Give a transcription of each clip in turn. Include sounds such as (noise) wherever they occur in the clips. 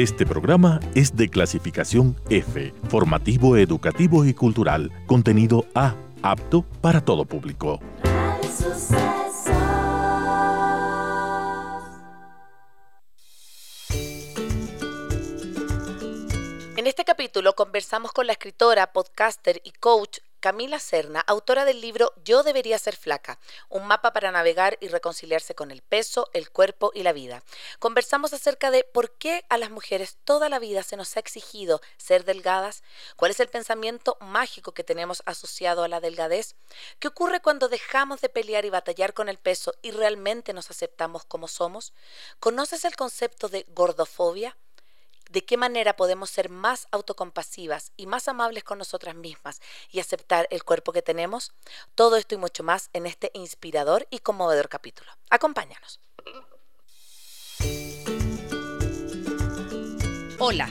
Este programa es de clasificación F, formativo, educativo y cultural, contenido A, apto para todo público. En este capítulo conversamos con la escritora, podcaster y coach Camila Serna, autora del libro Yo debería ser flaca, un mapa para navegar y reconciliarse con el peso, el cuerpo y la vida. Conversamos acerca de por qué a las mujeres toda la vida se nos ha exigido ser delgadas, cuál es el pensamiento mágico que tenemos asociado a la delgadez, qué ocurre cuando dejamos de pelear y batallar con el peso y realmente nos aceptamos como somos, ¿conoces el concepto de gordofobia? De qué manera podemos ser más autocompasivas y más amables con nosotras mismas y aceptar el cuerpo que tenemos, todo esto y mucho más en este inspirador y conmovedor capítulo. Acompáñanos. Hola,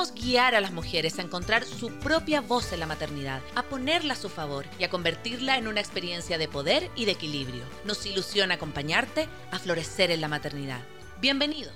guiar a las mujeres a encontrar su propia voz en la maternidad, a ponerla a su favor y a convertirla en una experiencia de poder y de equilibrio. Nos ilusiona acompañarte a florecer en la maternidad. Bienvenidos.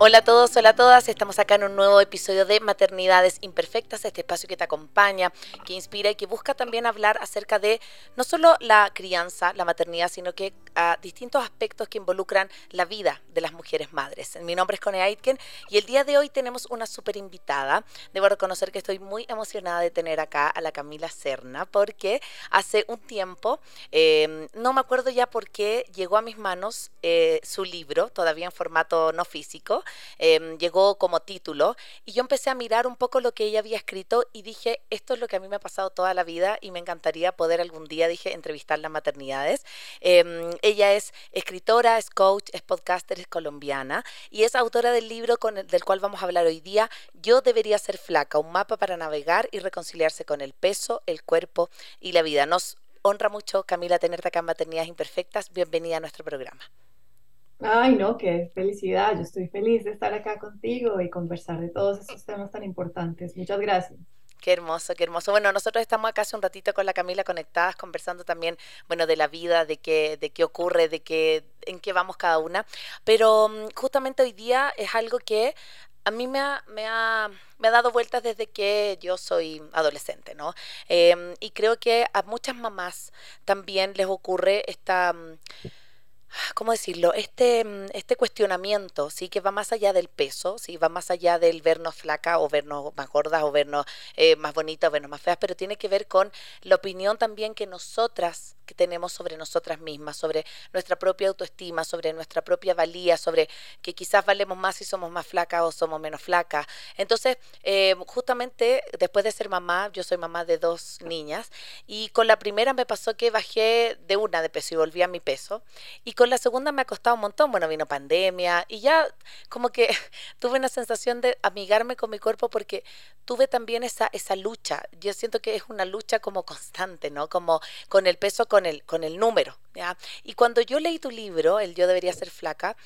Hola a todos, hola a todas. Estamos acá en un nuevo episodio de Maternidades Imperfectas, este espacio que te acompaña, que inspira y que busca también hablar acerca de no solo la crianza, la maternidad, sino que a distintos aspectos que involucran la vida de las mujeres madres. Mi nombre es Cone Aitken y el día de hoy tenemos una súper invitada. Debo reconocer que estoy muy emocionada de tener acá a la Camila Serna porque hace un tiempo, em, no me acuerdo ya por qué, llegó a mis manos eh, su libro, todavía en formato no físico Em, llegó como título y yo empecé a mirar un poco lo que ella había escrito y dije, esto es lo que a mí me ha pasado toda la vida y me encantaría poder algún día, dije, entrevistar las maternidades. Em, ella es escritora, es coach, es podcaster, es colombiana y es autora del libro del cual vamos a hablar hoy día, Yo debería ser flaca, un mapa para navegar y reconciliarse con el peso, el cuerpo y la vida. Nos honra mucho, Camila, tenerte acá en Maternidades Imperfectas. Bienvenida a nuestro programa. Ay, no, qué felicidad. Yo estoy feliz de estar acá contigo y conversar de todos estos temas tan importantes. Muchas gracias. Qué hermoso, qué hermoso. Bueno, nosotros estamos acá hace un ratito con la Camila conectadas, conversando también, bueno, de la vida, de qué, de qué ocurre, de qué, en qué vamos cada una. Pero mm, justamente hoy día es algo que a mí me ha, me ha, me ha dado vueltas desde que yo soy adolescente, ¿no? Em, y creo que a muchas mamás también les ocurre esta mm, ¿cómo decirlo? Este, mm, este cuestionamiento, sí, que va más allá del peso, sí, va más allá del vernos flaca o vernos más gordas o vernos eh, más bonitas o vernos más feas, pero tiene que ver con la opinión también que nosotras que tenemos sobre nosotras mismas, sobre nuestra propia autoestima, sobre nuestra propia valía, sobre que quizás valemos más si somos más flacas o somos menos flacas. Entonces, eh, justamente después de ser mamá, yo soy mamá de dos niñas, y con la primera me pasó que bajé de una de peso y volví a mi peso, y con la segunda me ha costado un montón, bueno, vino pandemia, y ya como que (laughs) tuve una sensación de amigarme con mi cuerpo porque tuve también esa, esa lucha. Yo siento que es una lucha como constante, ¿no? Como con el peso, con con el número. ¿ya? Y cuando yo leí tu libro, El Yo Debería Ser Flaca,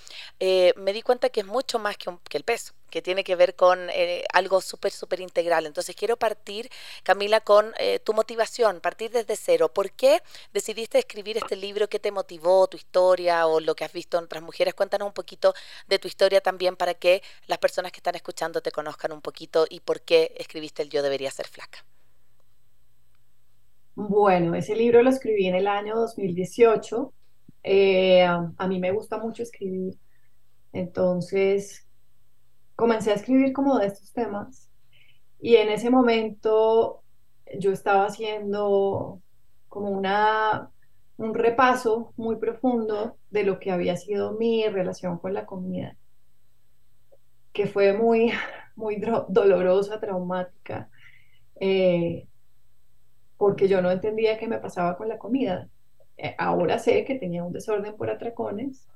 eh, me di cuenta que es mucho más que, que el peso que tiene que ver con eh, algo súper, súper integral. Entonces quiero partir, Camila, con eh, tu motivación, partir desde cero. ¿Por qué decidiste escribir este libro? ¿Qué te motivó, tu historia o lo que has visto en otras mujeres? Cuéntanos un poquito de tu historia también para que las personas que están escuchando te conozcan un poquito y por qué escribiste el Yo debería ser flaca. Bueno, ese libro lo escribí en el año 2018. Eh, a mí me gusta mucho escribir, entonces comencé a escribir como de estos temas y en ese momento yo estaba haciendo como una, un repaso muy profundo de lo que había sido mi relación con la comida, que fue muy, (laughs) muy dolorosa, traumática. Eh, porque yo no entendía qué me pasaba con la comida. Eh, ahora sé que tenía un desorden por atracones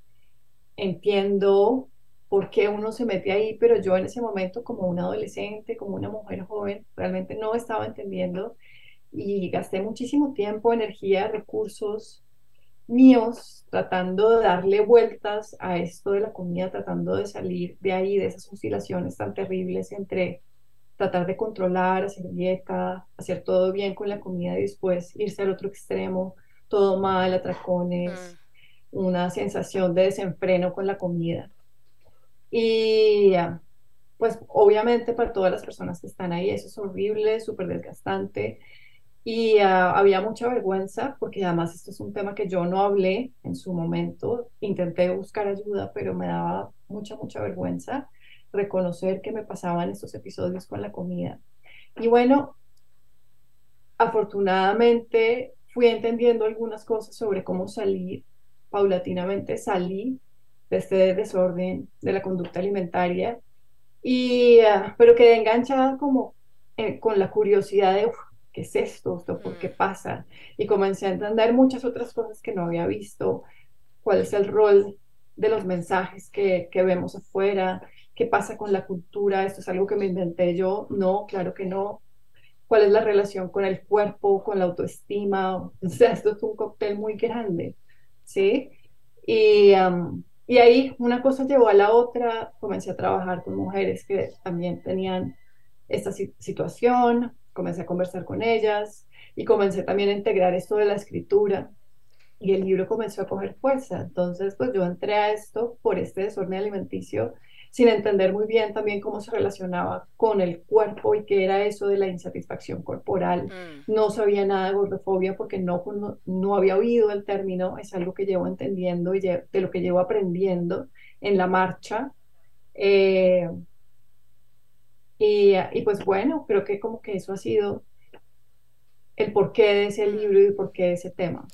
entiendo por qué uno se mete ahí, pero yo en ese momento como una adolescente, como una mujer joven, realmente no estaba entendiendo y gasté muchísimo tiempo, energía, recursos míos tratando de darle vueltas a esto de la comida, tratando de salir de ahí, de esas oscilaciones tan terribles entre tratar de controlar, hacer dieta, hacer todo bien con la comida y después irse al otro extremo, todo mal, atracones, mm. una sensación de desenfreno con la comida. Y pues obviamente para todas las personas que están ahí eso es horrible, súper desgastante. Y había mucha vergüenza porque además esto es un tema que yo no hablé en su momento. Intenté buscar ayuda, pero me daba mucha, mucha vergüenza reconocer que me pasaban estos episodios con la comida. Y bueno, afortunadamente fui entendiendo algunas cosas sobre cómo salir. Paulatinamente salí de este desorden de la conducta alimentaria, y, ah, pero quedé enganchada como eh, con la curiosidad de, ¿qué es esto? ¿Por qué mm. pasa? Y comencé a entender muchas otras cosas que no había visto, cuál es el rol de los mensajes que, que vemos afuera, qué pasa con la cultura, esto es algo que me inventé yo, no, claro que no, cuál es la relación con el cuerpo, con la autoestima, o sea, esto es un cóctel muy grande, ¿sí? Y, y ahí una cosa llevó a la otra, comencé a trabajar con mujeres que también tenían esta situación, comencé a conversar con ellas y comencé también a integrar esto de la escritura y el libro comenzó a coger fuerza. Entonces, pues yo entré a esto por este desorden alimenticio sin entender muy bien también cómo se relacionaba con el cuerpo y qué era eso de la insatisfacción corporal. Mm. No sabía nada de gordofobia porque no, no, había oído el término, es algo que llevo entendiendo y de lo que llevo aprendiendo en la marcha. Eh, y, y, pues bueno, creo que como que eso ha sido el porqué de ese libro y el porqué de ese tema.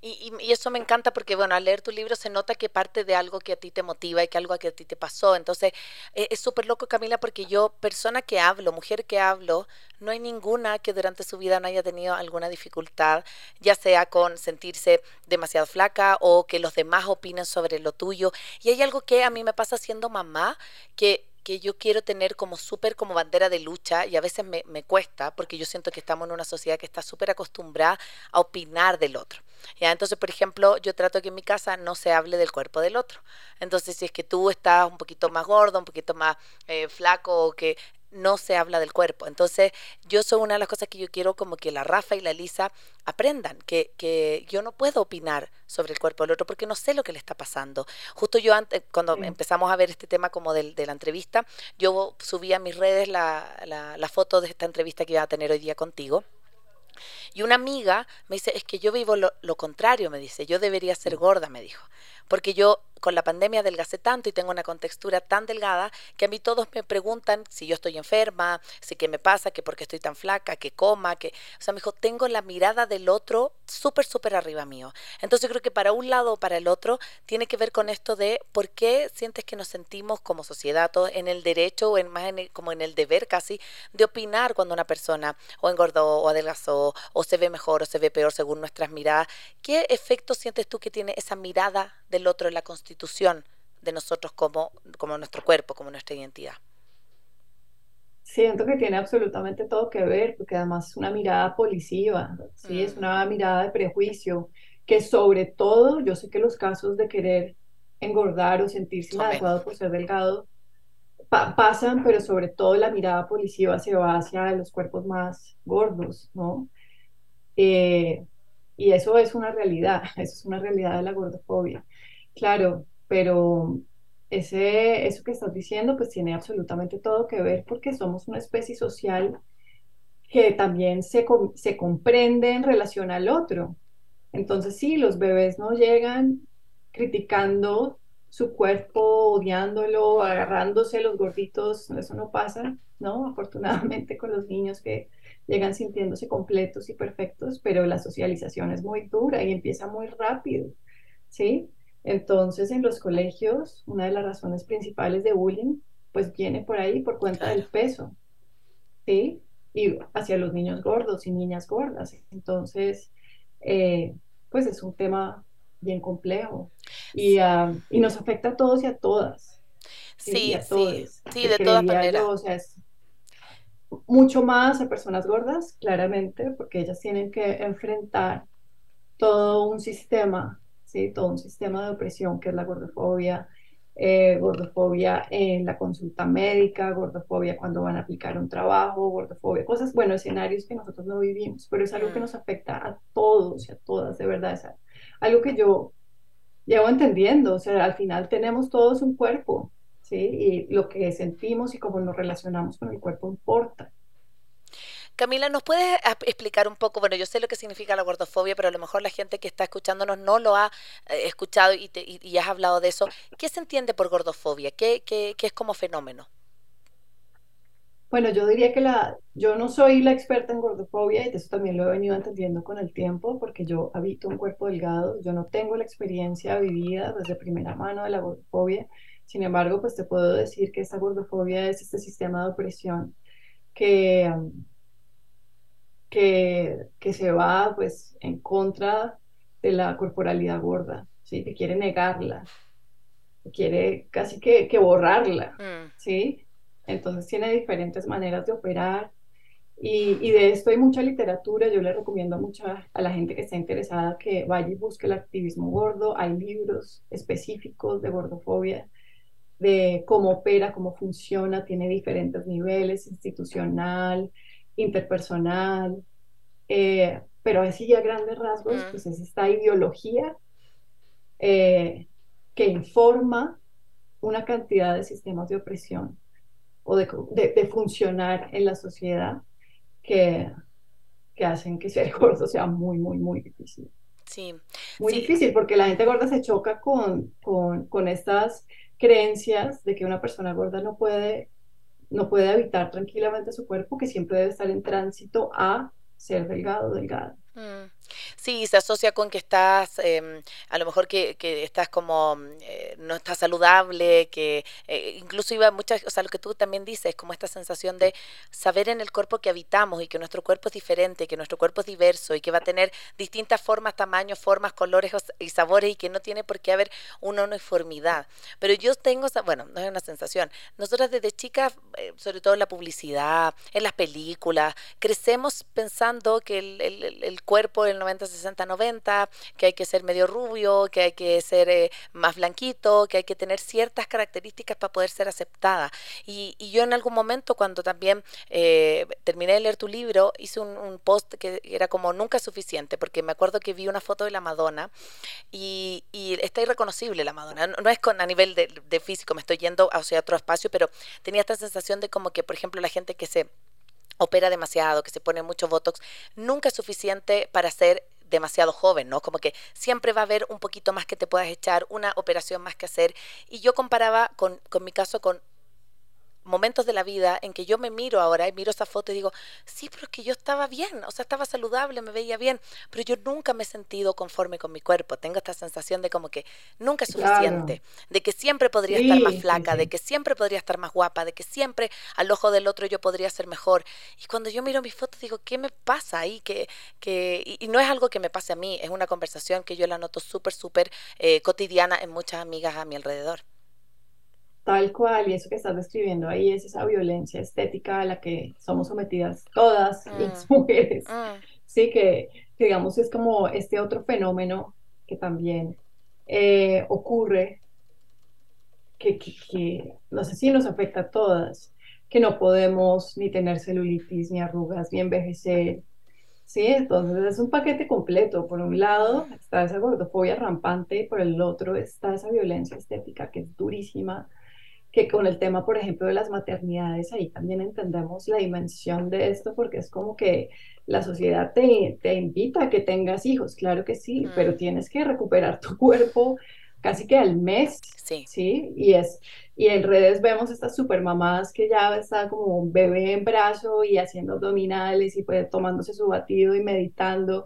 Y, y, eso me encanta porque, bueno, al leer tu libro se nota que parte de algo que a ti te motiva y que algo que a ti te pasó. Entonces, e, es súper loco, Camila, porque yo, persona que hablo, mujer que hablo, no hay ninguna que durante su vida no haya tenido alguna dificultad, ya sea con sentirse demasiado flaca o que los demás opinen sobre lo tuyo. Y hay algo que a mí me pasa siendo mamá, que que yo quiero tener como súper como bandera de lucha y a veces me, me, cuesta porque yo siento que estamos en una sociedad que está súper acostumbrada a opinar del otro. ¿ya? Entonces, por ejemplo, yo trato que en mi casa no se hable del cuerpo del otro. Entonces, si es que tú estás un poquito más gordo, un poquito más eh, flaco o que no se habla del cuerpo. Entonces, yo soy una de las cosas que yo quiero como que la Rafa y la Lisa aprendan, que, que yo no puedo opinar sobre el cuerpo del otro porque no sé lo que le está pasando. Justo yo antes, cuando empezamos a ver este tema como de, de la entrevista, yo subí a mis redes la, la, la foto de esta entrevista que iba a tener hoy día contigo. Y una amiga me dice, es que yo vivo lo, lo, contrario, me dice, yo debería ser gorda, me dijo porque yo con la pandemia adelgacé tanto y tengo una contextura tan delgada que a mí todos me preguntan si yo estoy enferma, si qué me pasa, que por qué estoy tan flaca, que coma, que... O sea, me dijo, tengo la mirada del otro súper, súper arriba mío. Entonces creo que para un lado o para el otro tiene que ver con esto de por qué sientes que nos sentimos como sociedad todos en el derecho o en, más como en el deber casi de opinar cuando una persona o engordó o adelgazó o se ve mejor o se ve peor según nuestras miradas. ¿Qué efecto sientes tú que tiene esa mirada del otro en la constitución de nosotros como, como nuestro cuerpo, como nuestra identidad. Siento que tiene absolutamente todo que ver, porque además es una mirada policiva, ¿sí? es mm. una mirada de prejuicio, que sobre todo, yo sé que los casos de querer engordar o sentirse inadecuado por ser delgado pasan, pero sobre todo la mirada policiva se va hacia los cuerpos más gordos, ¿no? Eh, y eso es una realidad, (laughs) eso es una realidad de la gordofobia. Claro, pero ese, eso que estás diciendo pues tiene absolutamente todo que ver porque somos una especie social que también se, se comprende en relación al otro. Entonces sí, los bebés no llegan criticando su cuerpo, odiándolo, agarrándose los gorditos, eso no pasa, ¿no? Afortunadamente con los niños que llegan sintiéndose completos y perfectos, pero la socialización es muy dura y empieza muy rápido, ¿sí? Entonces, en los colegios, una de las razones principales de bullying, pues viene por ahí, por cuenta del peso, ¿sí? Y hacia los niños gordos y niñas gordas. Entonces, eh, pues es un tema bien complejo. y, ah, y nos afecta a todos y a todas. Sí, sí, sí, de todas maneras. o sea, es mucho más a personas gordas, claramente, porque ellas tienen que enfrentar todo un sistema, ¿sí? todo un sistema de opresión que es la gordofobia, eh, gordofobia en la consulta médica, gordofobia cuando van a aplicar un trabajo, gordofobia, cosas, bueno, escenarios que nosotros no vivimos, pero es algo que mm. nos afecta a todos y a todas, de verdad, es algo que yo llevo entendiendo, o sea, al final tenemos todos un cuerpo, ¿sí? Y lo que sentimos y cómo nos relacionamos con el cuerpo importa. Camila, ¿nos puedes explicar un poco? Bueno, yo sé lo que significa la gordofobia, pero a lo mejor la gente que está escuchándonos no lo ha eh, escuchado y, y, has hablado de eso. ¿Qué se entiende por gordofobia? ¿Qué, es como fenómeno? Bueno, yo diría que la, yo no soy la experta en gordofobia y eso también lo he venido entendiendo con el tiempo porque yo habito un cuerpo delgado, yo no tengo la experiencia vivida desde primera mano de la gordofobia, sin embargo, pues te puedo decir que esta gordofobia es este sistema de opresión que, que, que se va pues en contra de la corporalidad gorda, ¿sí? que quiere negarla, que quiere casi que, que borrarla, mm. ¿sí? Entonces tiene diferentes maneras de operar y, y, de esto hay mucha literatura, yo le recomiendo mucho a la gente que está interesada que vaya y busque el activismo gordo, hay libros específicos de gordofobia, de cómo opera, cómo funciona, tiene diferentes niveles, institucional, interpersonal, eh, pero así a grandes rasgos, pues es esta ideología eh, que informa una cantidad de sistemas de opresión o de, de, funcionar en la sociedad que, que hacen que ser (laughs) gordo sea muy, muy, muy difícil. Sí. Muy difícil porque la gente gorda se choca con, con, con estas creencias de que una persona gorda no puede, no puede habitar tranquilamente su cuerpo, que siempre debe estar en tránsito a ser delgado, delgada. Mm. Sí, se asocia con que estás, em, a lo mejor que, que estás como, eh, no estás saludable, que eh, incluso iba muchas, o sea, lo que tú también dices, como esta sensación de saber en el cuerpo que habitamos y que nuestro cuerpo es diferente, que nuestro cuerpo es diverso y que va a tener distintas formas, tamaños, formas, colores y sabores y que no tiene por qué haber una uniformidad. Pero yo tengo, bueno, no es una sensación, nosotras desde chicas, eh, sobre todo en la publicidad, en las películas, crecemos pensando que el, el, el cuerpo el 90, 60, 90, que hay que ser medio rubio, que hay que ser eh, más blanquito, que hay que tener ciertas características para poder ser aceptada. Y, yo en algún momento, cuando también eh, terminé de leer tu libro, hice un, post que era como nunca suficiente, porque me acuerdo que vi una foto de la Madonna y, está irreconocible la Madonna. No, es con a nivel de, de físico, me estoy yendo hacia otro espacio, pero tenía esta sensación de como que, por ejemplo, la gente que se opera demasiado, que se pone mucho Botox, nunca es suficiente para ser demasiado joven, ¿no? Como que siempre va a haber un poquito más que te puedas echar, una operación más que hacer. Y yo comparaba con, con mi caso con momentos de la vida en que yo me miro ahora y miro esa foto y digo, sí, pero es que yo estaba bien, o sea, estaba saludable, me veía bien, pero yo nunca me he sentido conforme con mi cuerpo. Tengo esta sensación de como que nunca es suficiente, de que siempre podría estar más flaca, de que siempre podría estar más guapa, de que siempre al ojo del otro yo podría ser mejor. Y cuando yo miro mis fotos digo, ¿qué me pasa ahí? Que, que, y, no es algo que me pase a mí, es una conversación que yo la noto súper, súper eh, cotidiana en muchas amigas a mi alrededor. Tal cual, y eso que estás describiendo ahí es esa violencia estética a la que somos sometidas todas las mm. (laughs) mujeres. Mm. Sí, que, digamos es como este otro fenómeno que también eh, ocurre, que, que, no sé si nos afecta a todas, que no podemos ni tener celulitis, ni arrugas, ni envejecer. Sí, entonces es un paquete completo. Por un lado está esa gordofobia rampante y por el otro está esa violencia estética que es durísima que con el tema, por ejemplo, de las maternidades, ahí también entendemos la dimensión de esto, porque es como que la sociedad te, te invita a que tengas hijos, claro que sí, pero tienes que recuperar tu cuerpo casi que al mes, sí. ¿sí? Y, es, y en redes vemos estas super mamás que ya está como un bebé en brazo y haciendo abdominales y pues tomándose su batido y meditando,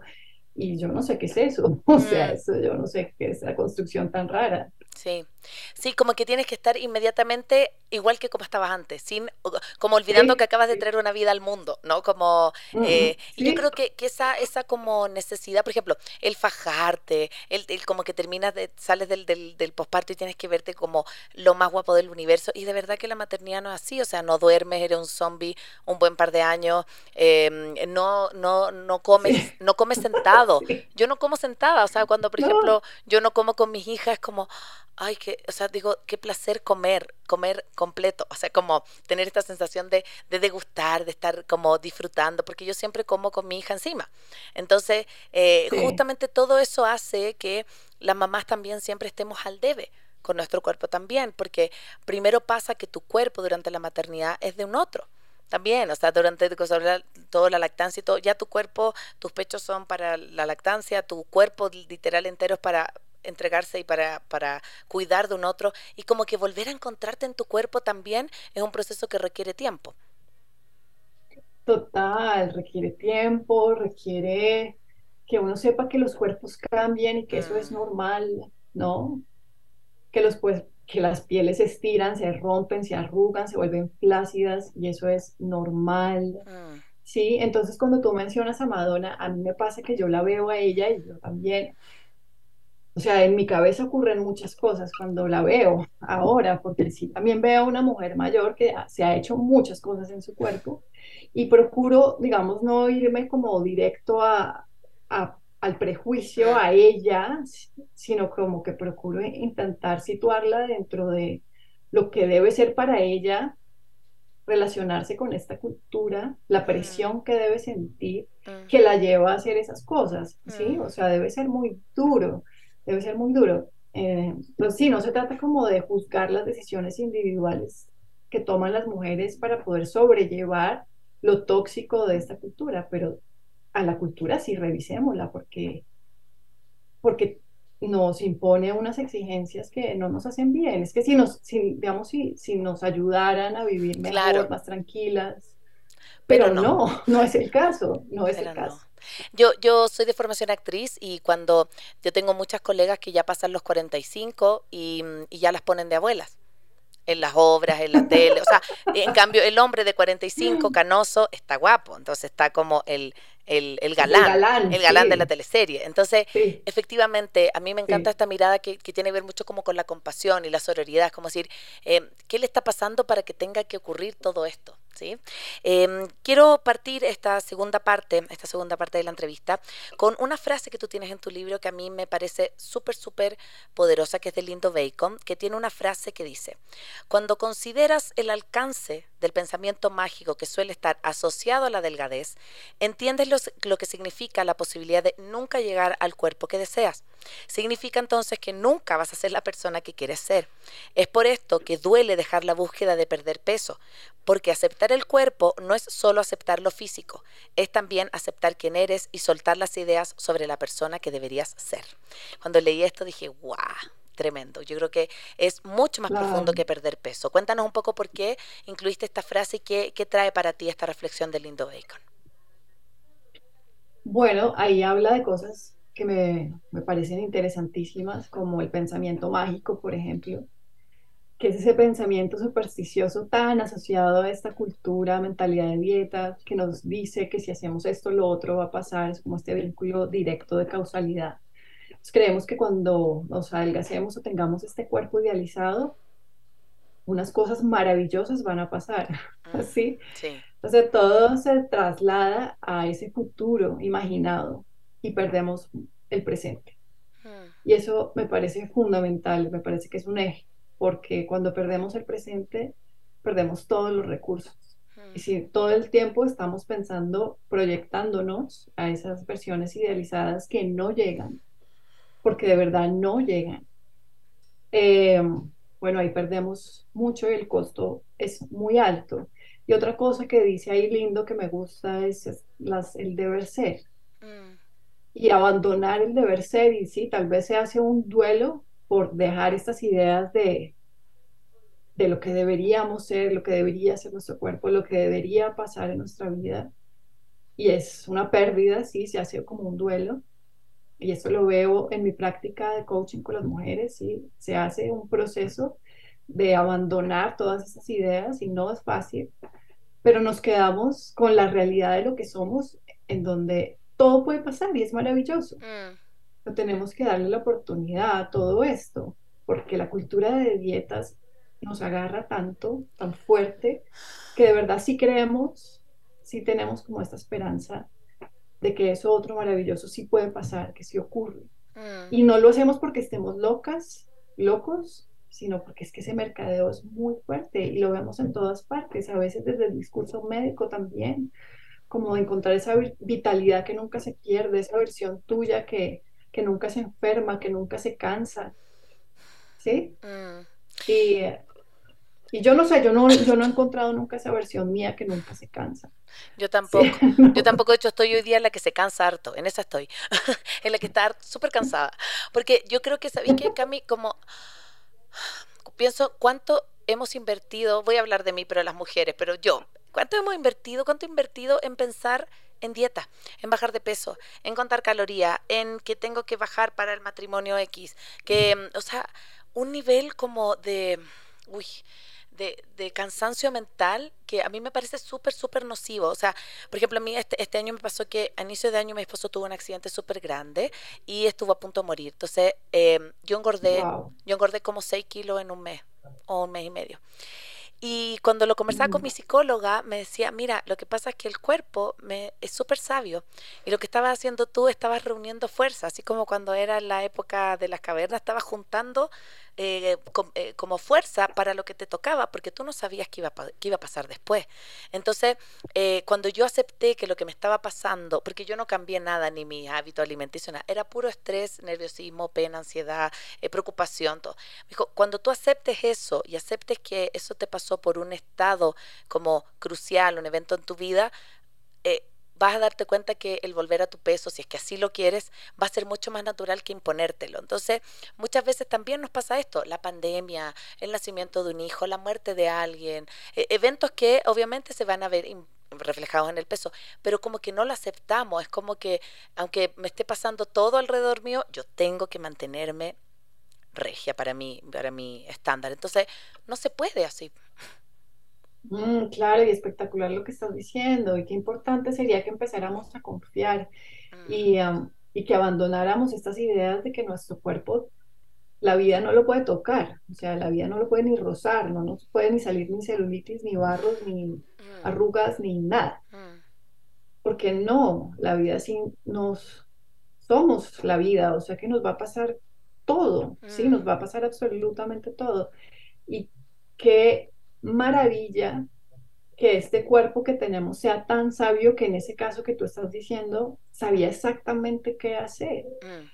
y yo no sé qué es eso, (laughs) o sea, mm. eso yo no sé qué es la construcción tan rara. Sí, sí, como que tienes que estar inmediatamente igual que como estabas antes, sin como olvidando que acabas de traer una vida al mundo, ¿no? Como eh, y yo creo que, que, esa esa como necesidad, por ejemplo, el fajarte, el, el como que terminas de sales del, del, del posparto y tienes que verte como lo más guapo del universo y de verdad que la maternidad no es así, o sea, no duermes, eres un zombie un buen par de años, em, no no no comes no comes (laughs) sentado. Yo no como sentada, o sea, cuando por ejemplo yo no como con mis hijas es como ay, que, o sea, digo, qué placer comer, comer completo, o sea, como tener esta sensación de, de degustar, de estar como disfrutando, porque yo siempre como con mi hija encima. Entonces, eh, justamente todo eso hace que las mamás también siempre estemos al debe con nuestro cuerpo también, porque primero pasa que tu cuerpo durante la maternidad es de un otro también, o sea, durante toda la lactancia y todo, ya tu cuerpo, tus pechos son para la lactancia, tu cuerpo literal entero es para entregarse y para, para cuidar de un otro y como que volver a encontrarte en tu cuerpo también es un proceso que requiere tiempo. Total, requiere tiempo, requiere que uno sepa que los cuerpos cambian y que eso es mm. normal, ¿no? Que, los, pues, que las pieles se estiran, se rompen, se arrugan, se vuelven plácidas y eso es normal. Mm. Sí, entonces cuando tú mencionas a Madonna, a mí me pasa que yo la veo a ella y yo también o sea, en mi cabeza ocurren muchas cosas cuando la veo ahora, porque sí, también veo a una mujer mayor que se ha hecho muchas cosas en su cuerpo y procuro, digamos, no irme como directo a, al prejuicio a ella, sino como que procuro intentar situarla dentro de lo que debe ser para ella relacionarse con esta cultura, la presión que debe sentir que la lleva a hacer esas cosas, ¿sí? O sea, debe ser muy duro debe ser muy duro. Eh, pues sí, no se trata como de juzgar las decisiones individuales que toman las mujeres para poder sobrellevar lo tóxico de esta cultura, pero a la cultura sí revisémosla porque, porque nos impone unas exigencias que no nos hacen bien. Es que si nos, si, digamos, si, si nos ayudaran a vivir mejor, más tranquilas, pero, no. no, es el caso, no es el caso. Yo, yo soy de formación actriz y cuando yo tengo muchas colegas que ya pasan los 45 y, y ya las ponen de abuelas en las obras, en la (laughs) tele. O sea, en cambio, el hombre de 45, canoso, está guapo. Entonces está como el, el, el galán, el galán, de la teleserie. Entonces, efectivamente, a mí me encanta esta mirada que, que, tiene que ver mucho como con la compasión y la sororidad. Es como decir, eh, ¿qué le está pasando para que tenga que ocurrir todo esto? ¿Sí? Em, quiero partir esta segunda parte, esta segunda parte de la entrevista, con una frase que tú tienes en tu libro que a mí me parece súper, súper poderosa, que es de Lindo Bacon, que tiene una frase que dice, cuando consideras el alcance del pensamiento mágico que suele estar asociado a la delgadez, entiendes lo que significa la posibilidad de nunca llegar al cuerpo que deseas. Significa entonces que nunca vas a ser la persona que quieres ser. Es por esto que duele dejar la búsqueda de perder peso, porque aceptar el cuerpo no es solo aceptar lo físico, es también aceptar quién eres y soltar las ideas sobre la persona que deberías ser. Cuando leí esto dije, ¡guau! Tremendo. Yo creo que es mucho más profundo que perder peso. Cuéntanos un poco por qué incluiste esta frase y qué, qué trae para ti esta reflexión de Lindo Bacon. Bueno, ahí habla de cosas que me, me, parecen interesantísimas, como el pensamiento mágico, por ejemplo, que es ese pensamiento supersticioso tan asociado a esta cultura, mentalidad de dieta, que nos dice que si hacemos esto, lo otro va a pasar, es como este vínculo directo de causalidad. Pues creemos que cuando nos adelgacemos o tengamos este cuerpo idealizado, unas cosas maravillosas van a pasar, (laughs) ¿sí? Sí. Entonces todo se traslada a ese futuro imaginado y perdemos el presente. Hmm. Y eso me parece fundamental, me parece que es un eje, porque cuando perdemos el presente, perdemos todos los recursos. Y si hmm. todo el tiempo estamos pensando, proyectándonos a esas versiones idealizadas que no llegan, porque de verdad no llegan, eh, bueno, ahí perdemos mucho y el costo es muy alto. Y otra cosa que dice ahí lindo que me gusta es, las, el deber ser. Mm. Y abandonar el deber ser, y sí, tal vez se hace un duelo por dejar estas ideas de, de lo que deberíamos ser, lo que debería ser nuestro cuerpo, lo que debería pasar en nuestra vida. Y es una pérdida, sí, se hace como un duelo. Y eso lo veo en mi práctica de coaching con las mujeres, sí, se hace un proceso de abandonar todas esas ideas y no es fácil, pero nos quedamos con la realidad de lo que somos, en donde todo puede pasar y es maravilloso. Mm. Pero tenemos que darle la oportunidad a todo esto, porque la cultura de dietas nos agarra tanto, tan fuerte, que de verdad sí creemos, sí tenemos como esta esperanza de que eso otro maravilloso sí puede pasar, que sí ocurre. Mm. Y no lo hacemos porque estemos locas, locos, sino porque es que ese mercadeo es muy fuerte y lo vemos en todas partes, a veces desde el discurso médico también, como encontrar esa vitalidad que nunca se pierde, esa versión tuya que, que nunca se enferma, que nunca se cansa. ¿Sí? Mm. Y y yo no sé, yo no, yo no he encontrado nunca esa versión mía que nunca se cansa. Yo tampoco. (laughs) Yo tampoco, de hecho, estoy hoy día en la que se cansa harto. En esa estoy. (laughs) en la que está súper cansada. Porque yo creo que, ¿sabéis que Cami? Como pienso cuánto hemos invertido, voy a hablar de mí, pero las mujeres, pero yo, ¿cuánto hemos invertido? ¿Cuánto he invertido en pensar en dieta, en bajar de peso, en contar calorías, en que tengo que bajar para el matrimonio X? Que, o sea, un nivel como de, uy, de, cansancio mental que a mí me parece súper, súper nocivo. O sea, por ejemplo, a mí este, este, año me pasó que a inicio de año mi esposo tuvo un accidente súper grande y estuvo a punto de morir. Entonces, em, yo engordé, yo engordé como 6 kilos en un mes o un mes y medio. Y cuando lo conversaba con mi psicóloga, me decía, mira, lo que pasa es que el cuerpo me, es súper sabio. Y lo que estabas haciendo tú, estabas reuniendo fuerza, así como cuando era la época de las cavernas, estabas juntando eh, eh, como fuerza para lo que te tocaba, porque tú no sabías qué iba a, iba a pasar después. Entonces, eh, cuando yo acepté que lo que me estaba pasando, porque yo no cambié nada, ni mi hábito alimenticio, era puro estrés, nerviosismo, pena, ansiedad, preocupación, todo. Me dijo, cuando tú aceptes eso y aceptes que eso te pasó por un estado como crucial, un evento en tu vida, eh, vas a darte cuenta que el volver a tu peso, si es que así lo quieres, va a ser mucho más natural que imponértelo. Entonces, muchas veces también nos pasa esto, la pandemia, el nacimiento de un hijo, la muerte de alguien, e, eventos que obviamente se van a ver reflejados en el peso, pero como que no lo aceptamos, es como que aunque me esté pasando todo alrededor mío, yo tengo que mantenerme regia para mí, para mi estándar. Entonces, no se puede así. Mm, claro, y espectacular lo que estás diciendo, y qué importante sería que empezáramos a confiar y, mm. y, que abandonáramos estas ideas de que nuestro cuerpo, la vida no lo puede tocar, o sea, la vida no lo puede ni rozar, no nos puede ni salir ni celulitis, ni barros, ni mm. arrugas, ni nada. Porque no, la vida sí nos somos la vida, o sea que nos va a pasar todo, sí, nos va a pasar absolutamente todo. Y qué maravilla que este cuerpo que tenemos sea tan sabio que en ese caso que tú estás diciendo, sabía exactamente qué hacer. Mm.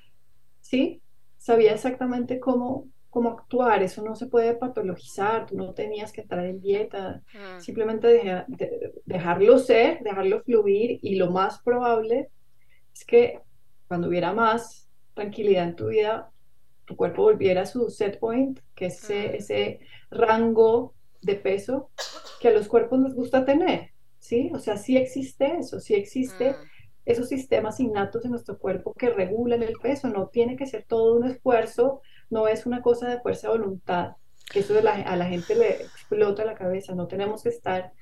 ¿Sí? Sabía exactamente cómo, cómo actuar. Eso no se puede patologizar. Tú no tenías que entrar en dieta. Mm. Simplemente dejarlo ser, dejarlo fluir. Y lo más probable es que cuando hubiera más tranquilidad en tu vida, tu cuerpo volviera a su set point, que es ese, mm. ese rango de peso que a los cuerpos nos gusta tener, ¿sí? O sea, sí existe eso, sí existe mm. esos sistemas innatos en nuestro cuerpo que regulan el peso, no tiene que ser todo un esfuerzo, no es una cosa de fuerza de voluntad, que eso a la gente le explota la cabeza, no tenemos que estar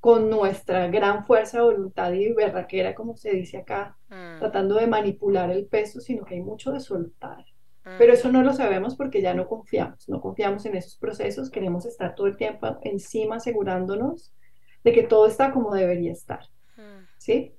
con nuestra gran fuerza de voluntad y berraquera, como se dice acá, mm. tratando de manipular el peso, sino que hay mucho de soltar. Pero eso no lo sabemos porque ya no confiamos, no confiamos en esos procesos, queremos estar todo el tiempo encima asegurándonos de que todo está como debería estar. ¿Sí?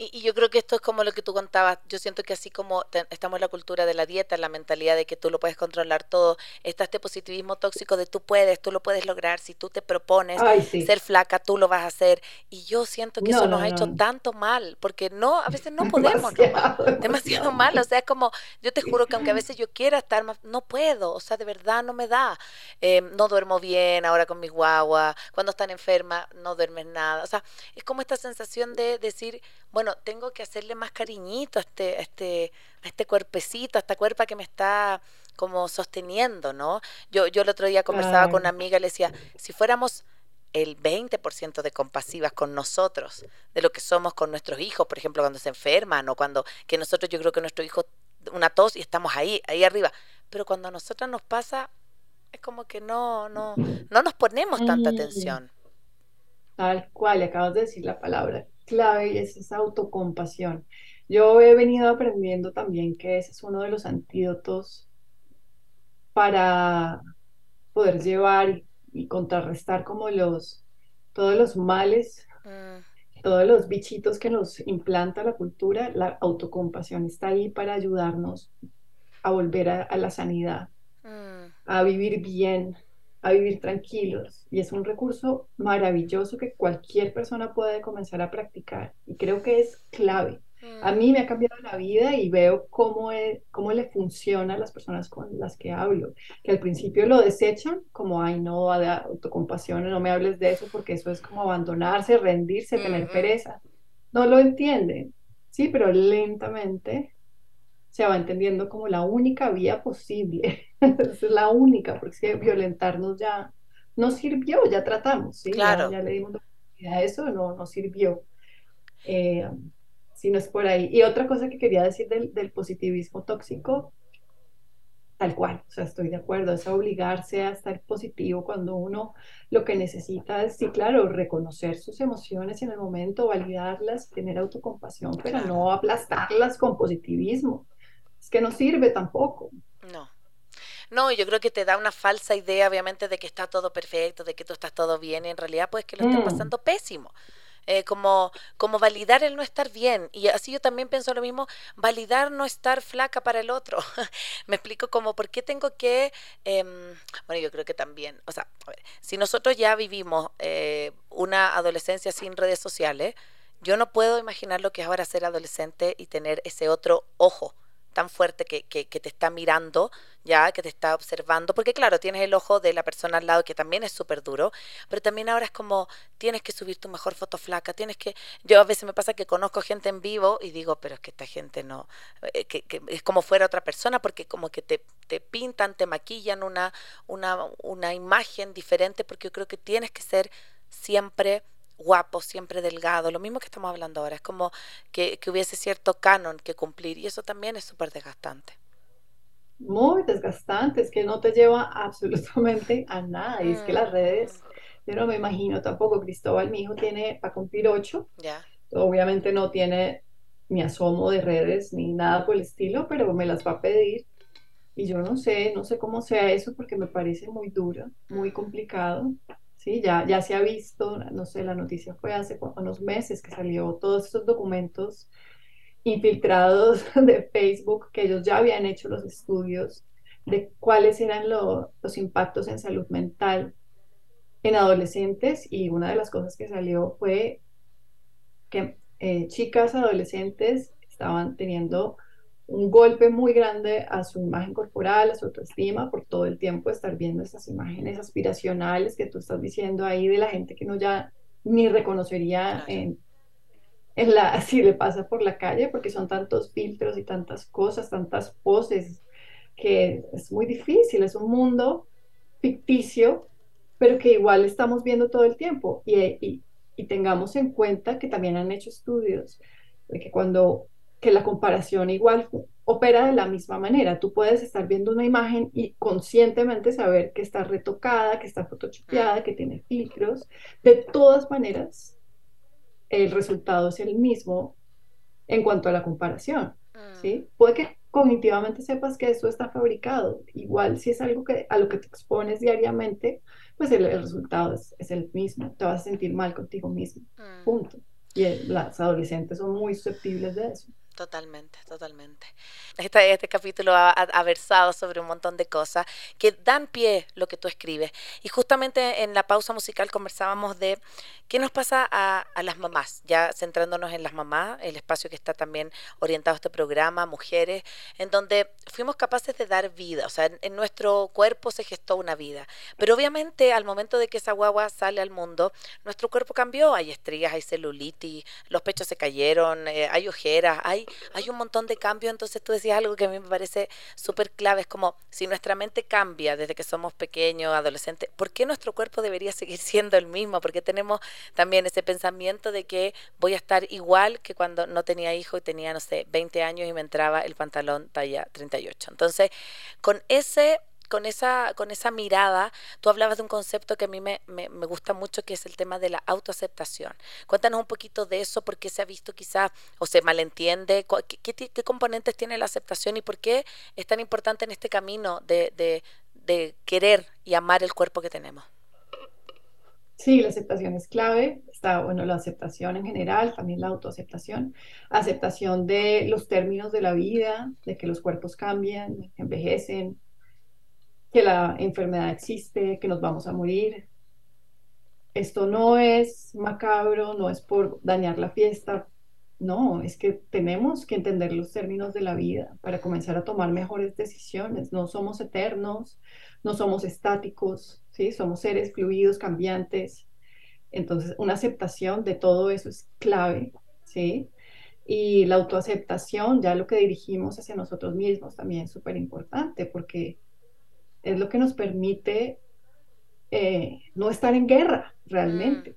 Y, yo creo que esto es como lo que tú contabas. Yo siento que así como estamos en la cultura de la dieta, en la mentalidad de que tú lo puedes controlar todo, está este positivismo tóxico de tú puedes, tú lo puedes lograr, si tú te propones ser flaca, tú lo vas a hacer. Y yo siento que eso nos ha hecho tanto mal, porque no, a veces no (laughs) podemos. Demasiado, (laughs) demasiado mal. O sea, es como, yo te juro que aunque a veces yo quiera estar más, no puedo. O sea, de verdad no me da. Em, no duermo bien ahora con mis guaguas. Cuando están enfermas, no duermes nada. O sea, es como esta sensación de decir, bueno, tengo que hacerle más cariñito a este, este, a este cuerpecito, a esta cuerpa que me está como sosteniendo, ¿no? Yo, yo el otro día conversaba con una amiga y le decía, si fuéramos el 20% de compasivas con nosotros, de lo que somos con nuestros hijos, por ejemplo, cuando se enferman o cuando, que nosotros yo creo que nuestro hijo una tos y estamos ahí, ahí arriba, pero cuando a nosotras nos pasa, Es como que no, no, no nos ponemos tanta Mm, atención. Tal cual, acabas de decir la palabra clave y es esa autocompasión. Yo he venido aprendiendo también que ese es uno de los antídotos para poder llevar y, contrarrestar como los, todos los males, Mm, todos los bichitos que nos implanta la cultura. La autocompasión está ahí para ayudarnos a volver a, a la sanidad, mm, a vivir bien, a vivir tranquilos. Y es un recurso maravilloso que cualquier persona puede comenzar a practicar. Y creo que es clave. A mm. mí me ha cambiado la vida y veo cómo, es- cómo le funciona a las personas con las que hablo, que al principio lo desechan como, ay, no, de autocompasión, no me hables de eso porque eso es como abandonarse, rendirse, Mm, tener mm. pereza. No lo entienden, sí, pero lentamente se va entendiendo como la única vía posible. (laughs) Es la única, porque que violentarnos ya no sirvió, ya tratamos, ¿sí? Ya, Claro. ya le dimos la oportunidad a eso, no, no sirvió. Eh, si no es por ahí. Y otra cosa que quería decir del, del positivismo tóxico, tal cual, o sea, estoy de acuerdo, es obligarse a estar positivo cuando uno lo que necesita es, sí, claro, reconocer sus emociones en el momento, validarlas, tener autocompasión, pero no aplastarlas con positivismo. Es que no sirve tampoco. No. No, yo creo que te da una falsa idea, obviamente, de que está todo perfecto, de que tú estás todo bien, y en realidad, pues, que lo Mm, pasando pésimo. Eh, como, como validar el no estar bien. Y así yo también pienso lo mismo, validar no estar flaca para el otro. (laughs) Me explico como, ¿por qué tengo que... em, bueno, yo creo que también, o sea, a ver, si nosotros ya vivimos eh, una adolescencia sin redes sociales, yo no puedo imaginar lo que es ahora ser adolescente y tener ese otro ojo tan fuerte que, que, que te está mirando, ya, que te está observando, porque claro, tienes el ojo de la persona al lado que también es súper duro, pero también ahora es como, tienes que subir tu mejor foto flaca, tienes que, yo a veces me pasa que conozco gente en vivo y digo, pero es que esta gente no, eh, que, es como fuera otra persona, porque como que te, te pintan, te maquillan una, una, una imagen diferente, porque yo creo que tienes que ser siempre guapo, siempre delgado, lo mismo que estamos hablando ahora, es como que, que hubiese cierto canon que cumplir y eso también es súper desgastante. muy desgastante, es que no te lleva (laughs) absolutamente a nada. Y es que las Mm, redes, yo no me imagino tampoco, Cristóbal, mi hijo tiene, va a cumplir ocho, ya. obviamente no tiene ni asomo de redes ni nada por el estilo, pero me las va a pedir. Y yo no sé, no sé cómo sea eso porque me parece muy duro, muy Mm, complicado. Sí, ya, ya se ha visto, no sé, la noticia fue hace unos meses que salió todos estos documentos infiltrados (laughs) de Facebook, que ellos ya habían hecho los estudios de cuáles eran lo- los impactos en salud mental en adolescentes y una de las cosas que salió fue que eh, chicas adolescentes estaban teniendo un golpe muy grande a su imagen corporal, a su autoestima, por todo el tiempo estar viendo estas imágenes aspiracionales que tú estás diciendo ahí de la gente que uno ya ni reconocería en la, (laughs) si le pasa por la calle, porque son tantos filtros y tantas cosas, tantas poses, que es muy difícil, es un mundo ficticio, pero que igual estamos viendo todo el tiempo. Y, y, y tengamos en cuenta que también han hecho estudios de que cuando que la comparación igual opera de la misma manera. Tú puedes estar viendo una imagen y conscientemente saber que está retocada, que está Mm, photoshopeada, que tiene filtros. De todas maneras, el resultado es el mismo en cuanto a la comparación, mm, ¿sí? Puede que cognitivamente sepas que eso está fabricado. Igual si es algo que, a lo que te expones diariamente, pues el, el resultado es, es el mismo. Te vas a sentir mal contigo mismo. mm. Punto. Y las adolescentes son muy susceptibles de eso. Totalmente, totalmente. Este, este capítulo ha, versado sobre un montón de cosas que dan pie lo que tú escribes. Y justamente en la pausa musical conversábamos de qué nos pasa a, las mamás, ya centrándonos en las mamás, el espacio que está también orientado a este programa, mujeres, en donde fuimos capaces de dar vida, o sea, en, en nuestro cuerpo se gestó una vida. Pero obviamente al momento de que esa guagua sale al mundo, nuestro cuerpo cambió, hay estrías, hay celulitis, los pechos se cayeron, eh, hay ojeras, hay, hay un montón de cambios, entonces tú decías algo que a mí me parece súper clave, es como si nuestra mente cambia desde que somos pequeños, adolescentes, ¿por qué nuestro cuerpo debería seguir (laughs) siendo el mismo? Porque tenemos también ese pensamiento de que voy a estar igual que cuando no tenía hijo y tenía, no sé, 20 años y me entraba el pantalón talla 38. Entonces, con ese con, esa, con esa mirada, tú hablabas de un concepto que a mí me, me, gusta mucho, que es el tema de la autoaceptación. Cuéntanos un poquito de eso, por qué se ha visto quizás o se malentiende, qué, qué, componentes tiene la aceptación y por qué es tan importante en este camino de, de, de querer y amar el cuerpo que tenemos. Sí, la aceptación es clave. Está, bueno, la aceptación en general, también la autoaceptación. Aceptación de los términos de la vida, de que los cuerpos cambian, envejecen, que la enfermedad existe, que nos vamos a morir. Esto no es macabro, no es por dañar la fiesta. No, es que tenemos que entender los términos de la vida para comenzar a tomar mejores decisiones. No somos eternos, no somos estáticos, ¿sí? Somos seres fluidos, cambiantes. Entonces, una aceptación de todo eso es clave, ¿sí? Y la autoaceptación, ya lo que dirigimos hacia nosotros mismos también es súper importante porque es lo que nos permite eh, no estar en guerra realmente.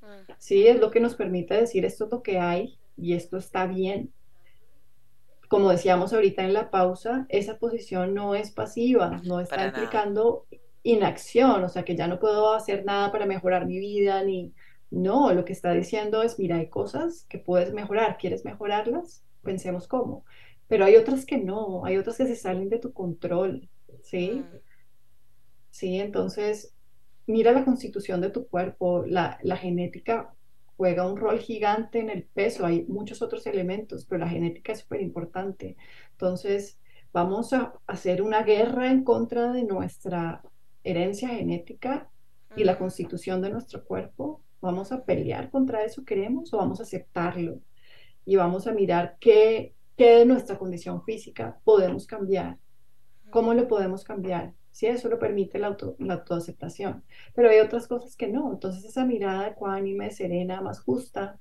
Mm. Mm. Sí, es lo que nos permite decir esto es lo que hay y esto está bien como decíamos ahorita en la pausa, esa posición no es pasiva, no está implicando inacción, o sea que ya no puedo hacer nada para mejorar mi vida, ni no, lo que está diciendo es, mira, hay cosas que puedes mejorar, ¿quieres mejorarlas? Pensemos cómo. Pero hay otras que no, hay otras que se salen de tu control, ¿sí? Mm. Sí, entonces, mira la constitución de tu cuerpo, la, la genética juega un rol gigante en el peso, hay muchos otros elementos, pero la genética es súper importante. Entonces, vamos a hacer una guerra en contra de nuestra herencia genética y la constitución de nuestro cuerpo. Vamos a pelear contra eso, queremos, o vamos a aceptarlo. Y vamos a mirar qué, qué de nuestra condición física podemos cambiar, cómo lo podemos cambiar, si eso lo permite la, auto, la autoaceptación. Pero hay otras cosas que no. Entonces esa mirada ecuánime, serena, más justa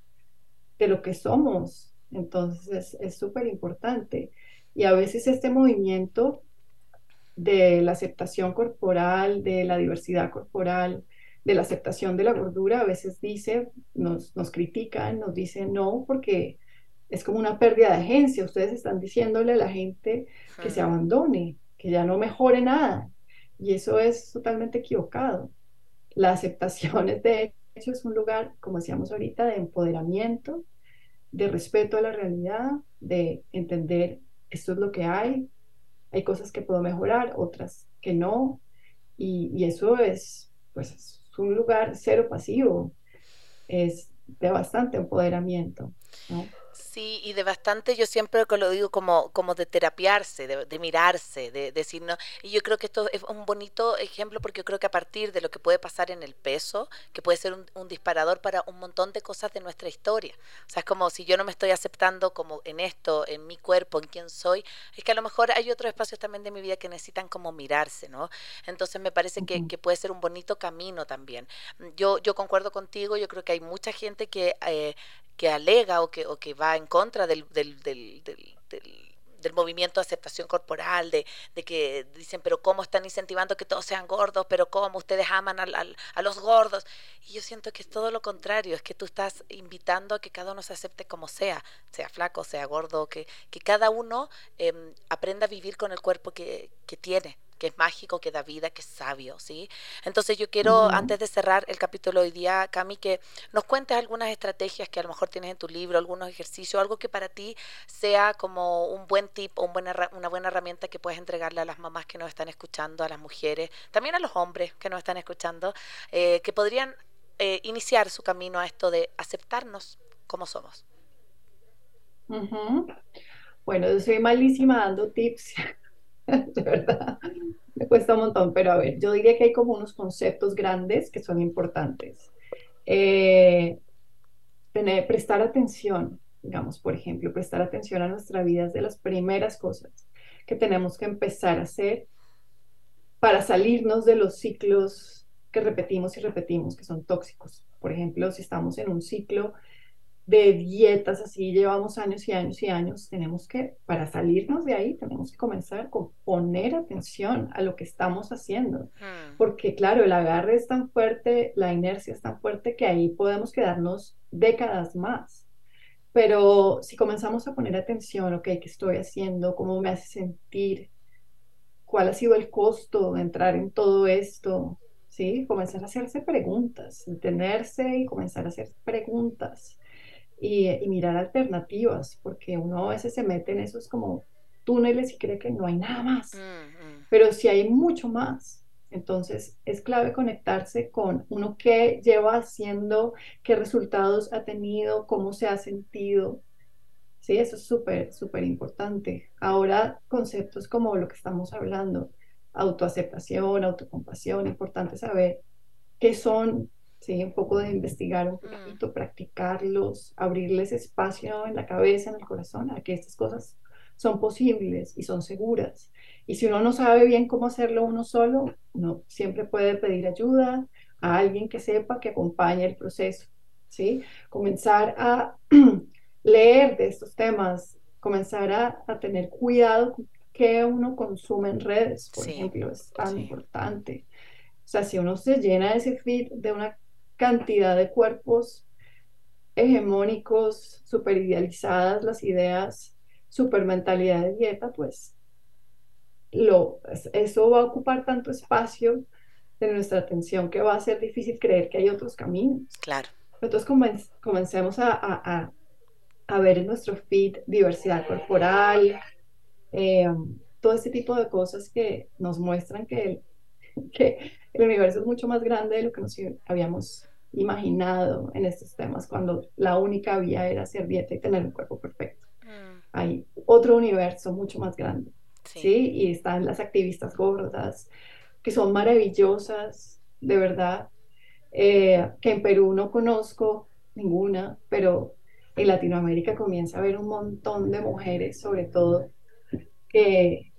de lo que somos, entonces es súper importante. Y a veces este movimiento de la aceptación corporal, de la diversidad corporal, de la aceptación de la gordura, a veces dice, nos, nos critican, nos dicen no, porque es como una pérdida de agencia. Ustedes están diciéndole a la gente que se abandone, que ya no mejore nada. Y eso es totalmente equivocado. La aceptación es de hecho es un lugar, como decíamos ahorita, de empoderamiento, de respeto a la realidad, de entender esto es lo que hay, hay cosas que puedo mejorar, otras que no, y, eso es, pues, es un lugar cero pasivo, es de bastante empoderamiento. Sí, y de bastante, yo siempre lo digo como, como de terapiarse, de, mirarse, de, decir, no. Y yo creo que esto es un bonito ejemplo porque yo creo que a partir de lo que puede pasar en el peso, que puede ser un, disparador para un montón de cosas de nuestra historia. O sea, es como si yo no me estoy aceptando como en esto, en mi cuerpo, en quién soy, es que a lo mejor hay otros espacios también de mi vida que necesitan como mirarse, ¿no? Entonces me parece que, que puede ser un bonito camino también. Yo, yo concuerdo contigo, yo creo que hay mucha gente que eh, que alega o que, o que va en contra del, movimiento de aceptación corporal, de, de, que dicen, pero ¿cómo están incentivando que todos sean gordos? ¿Pero cómo ustedes aman a los gordos? Y yo siento que es todo lo contrario, es que tú estás invitando a que cada uno se acepte como sea, sea flaco, sea gordo, que, cada uno em, aprenda a vivir con el cuerpo que tiene que es mágico, que da vida, que es sabio, ¿sí? Entonces yo quiero, antes de cerrar el capítulo hoy día, Cami, que nos cuentes algunas estrategias que a lo mejor tienes en tu libro, algunos ejercicios, algo que para ti sea como un buen tip o una buena herramienta que puedes entregarle a las mamás que nos están escuchando, a las mujeres, también a los hombres que nos están escuchando, eh, que podrían eh, iniciar su camino a esto de aceptarnos como somos. Bueno, yo soy malísima dando tips. (laughs) de verdad, me cuesta un montón, pero a ver, yo diría que hay como unos conceptos grandes que son importantes. Eh, prestar atención, digamos, por ejemplo, prestar atención a nuestra vida es de las primeras cosas que tenemos que empezar a hacer para salirnos de los ciclos que repetimos y repetimos, que son tóxicos. Por ejemplo, si estamos en un ciclo de dietas, así llevamos años y años y años, tenemos que, para salirnos de ahí, tenemos que comenzar con poner atención a lo que estamos haciendo, hmm. porque claro, el agarre es tan fuerte, la inercia es tan fuerte que ahí podemos quedarnos décadas más. Pero si comenzamos a poner atención, ok, ¿qué estoy haciendo? ¿Cómo me hace sentir? ¿Cuál ha sido el costo de entrar en todo esto? ¿Sí? Comenzar a hacerse preguntas, detenerse y comenzar a hacer preguntas y, mirar alternativas, porque uno a veces se mete en esos como túneles y cree que no hay nada más, pero si hay mucho más. Entonces es clave conectarse con uno que lleva haciendo, qué resultados ha tenido, cómo se ha sentido, Sí, eso es súper, súper importante. Ahora, conceptos como lo que estamos hablando, autoaceptación, autocompasión, importante saber qué son, sí, un poco de investigar un mm. poquito, practicarlos, abrirles espacio en la cabeza, en el corazón, a que estas cosas son posibles y son seguras. Y si uno no sabe bien cómo hacerlo uno solo, no siempre puede pedir ayuda a alguien que sepa, que acompañe el proceso, ¿sí? Comenzar a (clears throat) leer de estos temas, comenzar a, tener cuidado con qué uno consume en redes, por ejemplo, es tan importante. O sea, si uno se llena ese feed de una cantidad de cuerpos hegemónicos, super idealizadas las ideas, super mentalidad de dieta, pues lo, eso va a ocupar tanto espacio de nuestra atención que va a ser difícil creer que hay otros caminos. Claro. Entonces comencemos a, a ver en nuestro feed diversidad corporal, eh, todo ese tipo de cosas que nos muestran que el, que el universo es mucho más grande de lo que nos habíamos imaginado en estos temas, cuando la única vía era hacer dieta y tener un cuerpo perfecto. Mm. Hay otro universo mucho más grande, sí. Y están las activistas gordas, que son maravillosas, de verdad, eh, que en Perú no conozco ninguna, pero en Latinoamérica comienza a haber un montón de mujeres, sobre todo, que,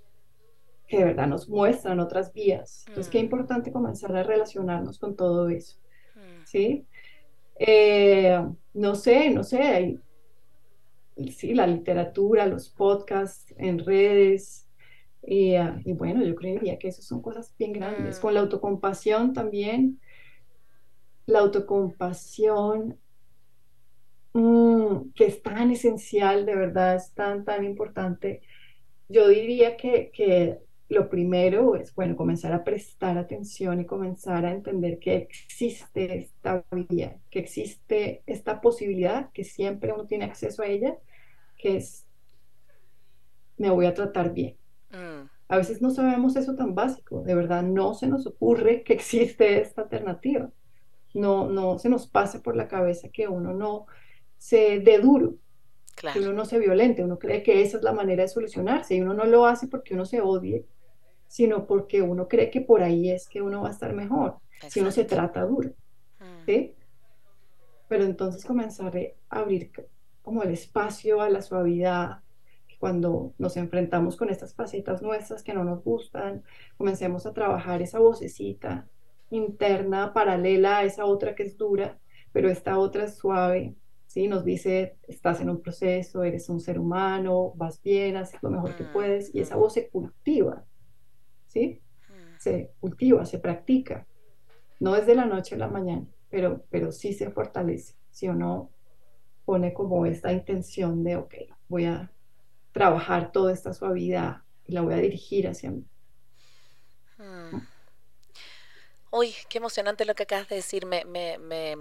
de verdad nos muestran otras vías. Entonces, qué mm. importante comenzar a relacionarnos con todo eso. ¿Sí? Eh, no sé, no sé, hay, sí, la literatura, los podcasts en redes. Y, ah, y, bueno, yo creería que esas son cosas bien grandes. Mm. Con la autocompasión también. La autocompasión Mm, que es tan esencial, de verdad, es tan, tan importante. Yo diría que, que lo primero es, bueno, comenzar a prestar atención y comenzar a entender que existe esta vía, que existe esta posibilidad, que siempre uno tiene acceso a ella, que es, me voy a tratar bien. Mm. A veces no sabemos eso tan básico, de verdad no se nos ocurre que existe esta alternativa. No, no se nos pase por la cabeza que uno no se dé duro, que uno no se violente, uno cree que esa es la manera de solucionarse y uno no lo hace porque uno se odie, sino porque uno cree que por ahí es que uno va a estar mejor, si uno se trata duro. Mm. ¿sí? Pero entonces comenzar a abrir como el espacio a la suavidad, cuando nos enfrentamos con estas facetas nuestras que no nos gustan, comencemos a trabajar esa vocecita interna paralela a esa otra que es dura, pero esta otra es suave, ¿sí? Nos dice, estás en un proceso, eres un ser humano, vas bien, haces lo mejor que mm, puedes, y esa voz se cultiva, ¿sí? Mm. Se cultiva, se practica. No es de la noche a la mañana, pero, pero sí se fortalece, si uno pone como esta intención de, ok, voy a trabajar toda esta suavidad y la voy a dirigir hacia mí. Uy, qué emocionante lo que acabas de decir. Me, me, me,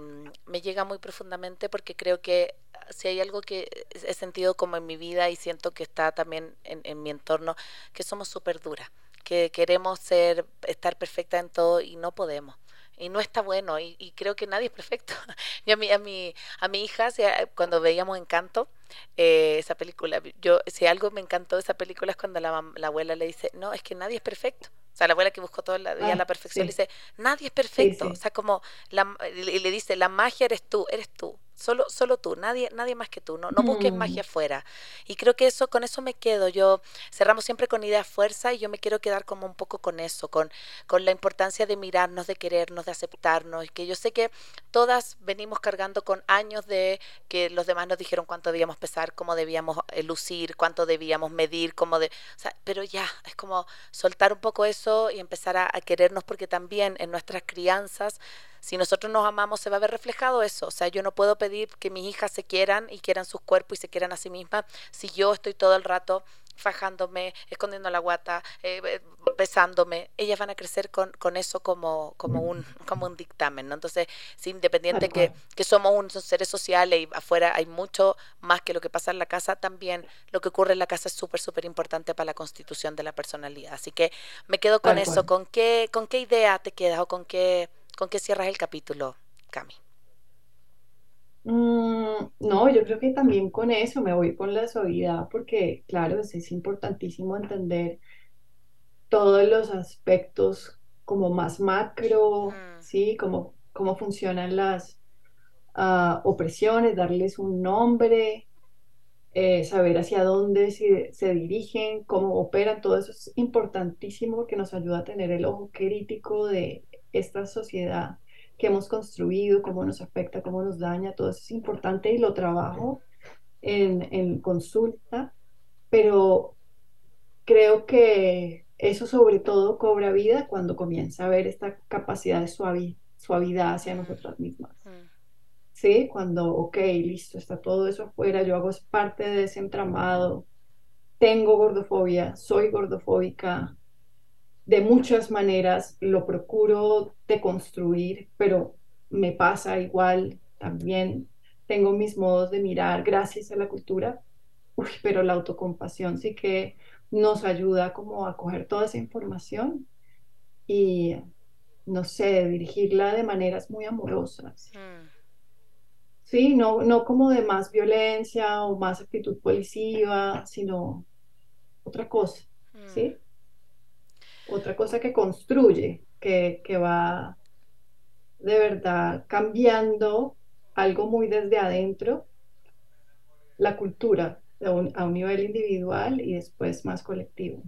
me, llega muy profundamente porque creo que si hay algo que he sentido como en mi vida y siento que está también en, en mi entorno, que somos súper duras, que queremos ser, estar perfecta en todo y no podemos. Y no está bueno, y, y creo que nadie es perfecto. (laughs) y a mi, a mi, a mi hija, cuando veíamos Encanto, eh, esa película, yo, si algo me encantó de esa película es cuando la, la abuela le dice, no, es que nadie es perfecto sea, la abuela que buscó toda la ah, la perfección le dice, nadie es perfecto. O sea, como, la, y le dice, la magia eres tú, eres tú. Solo, solo tú, nadie, nadie más que tú, no, no busques mm. magia afuera. Y creo que eso, con eso me quedo. Yo cerramos siempre con ideas fuerza y yo me quiero quedar como un poco con eso, con, con la importancia de mirarnos, de querernos, de aceptarnos. Y que yo sé que todas venimos cargando con años de que los demás nos dijeron cuánto debíamos pesar, cómo debíamos eh, lucir, cuánto debíamos medir, cómo de, o sea, pero ya, es como soltar un poco eso y empezar a, a querernos porque también en nuestras crianzas si nosotros nos amamos, se va a ver reflejado eso. O sea, yo no puedo pedir que mis hijas se quieran y quieran sus cuerpos y se quieran a sí mismas si yo estoy todo el rato fajándome, escondiendo la guata, eh, pesándome, ellas van a crecer con, con eso como, como, un, como un dictamen, ¿no? Entonces, sí, independiente que, que, somos unos seres sociales y afuera hay mucho más que lo que pasa en la casa, también lo que ocurre en la casa es súper, súper importante para la constitución de la personalidad. Así que me quedo con eso. ¿Con qué, ¿Con qué idea te quedas o con qué, con qué cierras el capítulo, Cami? Mm, no, yo creo que también con eso me voy con la suavidad porque, claro, es, importantísimo entender todos los aspectos como más macro, mm. ¿sí? Cómo, cómo funcionan las ah, opresiones, darles un nombre, eh, saber hacia dónde se, se, dirigen, cómo operan, todo eso es importantísimo porque nos ayuda a tener el ojo crítico de esta sociedad que hemos construido, cómo nos afecta, cómo nos daña, todo eso es importante y lo trabajo en, en consulta, pero creo que eso sobre todo cobra vida cuando comienza a ver esta capacidad de suavidad hacia nosotras mismas. Mm. ¿Sí? Cuando, ok, listo, está todo eso afuera, yo hago parte de ese entramado, tengo gordofobia, soy gordofóbica, de muchas maneras lo procuro deconstruir, pero me pasa igual también. Tengo mis modos de mirar gracias a la cultura, pero la autocompasión sí que nos ayuda como a coger toda esa información y, no sé, dirigirla de maneras muy amorosas. Mm. Sí, no, no como de más violencia o más actitud policiva, sino otra cosa, ¿sí? Otra cosa que construye, que, va de verdad cambiando algo muy desde adentro, la cultura a un nivel individual y después más colectivo.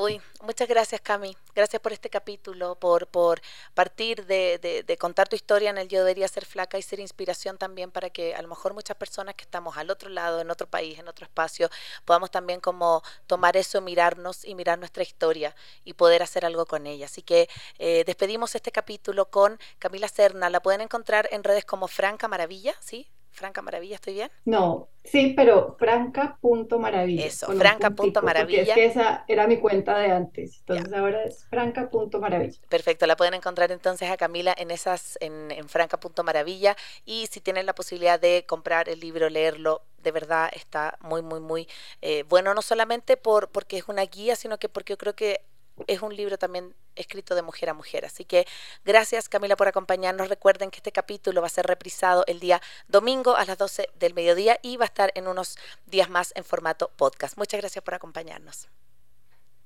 Uy, muchas gracias Cami, gracias por este capítulo, por, por partir de, de, contar tu historia en el Yo debería ser flaca y ser inspiración también para que a lo mejor muchas personas que estamos al otro lado, en otro país, en otro espacio, podamos también como tomar eso, mirarnos y mirar nuestra historia y poder hacer algo con ella. Así que eh, despedimos este capítulo con Camila Serna, la pueden encontrar en redes como Franca Maravilla, ¿sí? Franca Maravilla, ¿estoy bien? No, sí, pero franca.maravilla. Eso, franca.maravilla. Es que esa era mi cuenta de antes, entonces ahora es franca.maravilla. Perfecto, la pueden encontrar entonces a Camila en esas, en, en franca.maravilla y si tienen la posibilidad de comprar el libro, leerlo, de verdad está muy, muy, muy eh, bueno, no solamente por, porque es una guía, sino que porque yo creo que es un libro también escrito de mujer a mujer. Así que gracias Camila por acompañarnos. Recuerden que este capítulo va a ser reprisado el día domingo a las 12 del mediodía y va a estar en unos días más en formato podcast. Muchas gracias por acompañarnos.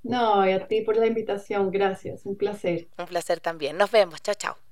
No, y a ti por la invitación. Gracias. Un placer. Un placer también. Nos vemos. Chao, chao.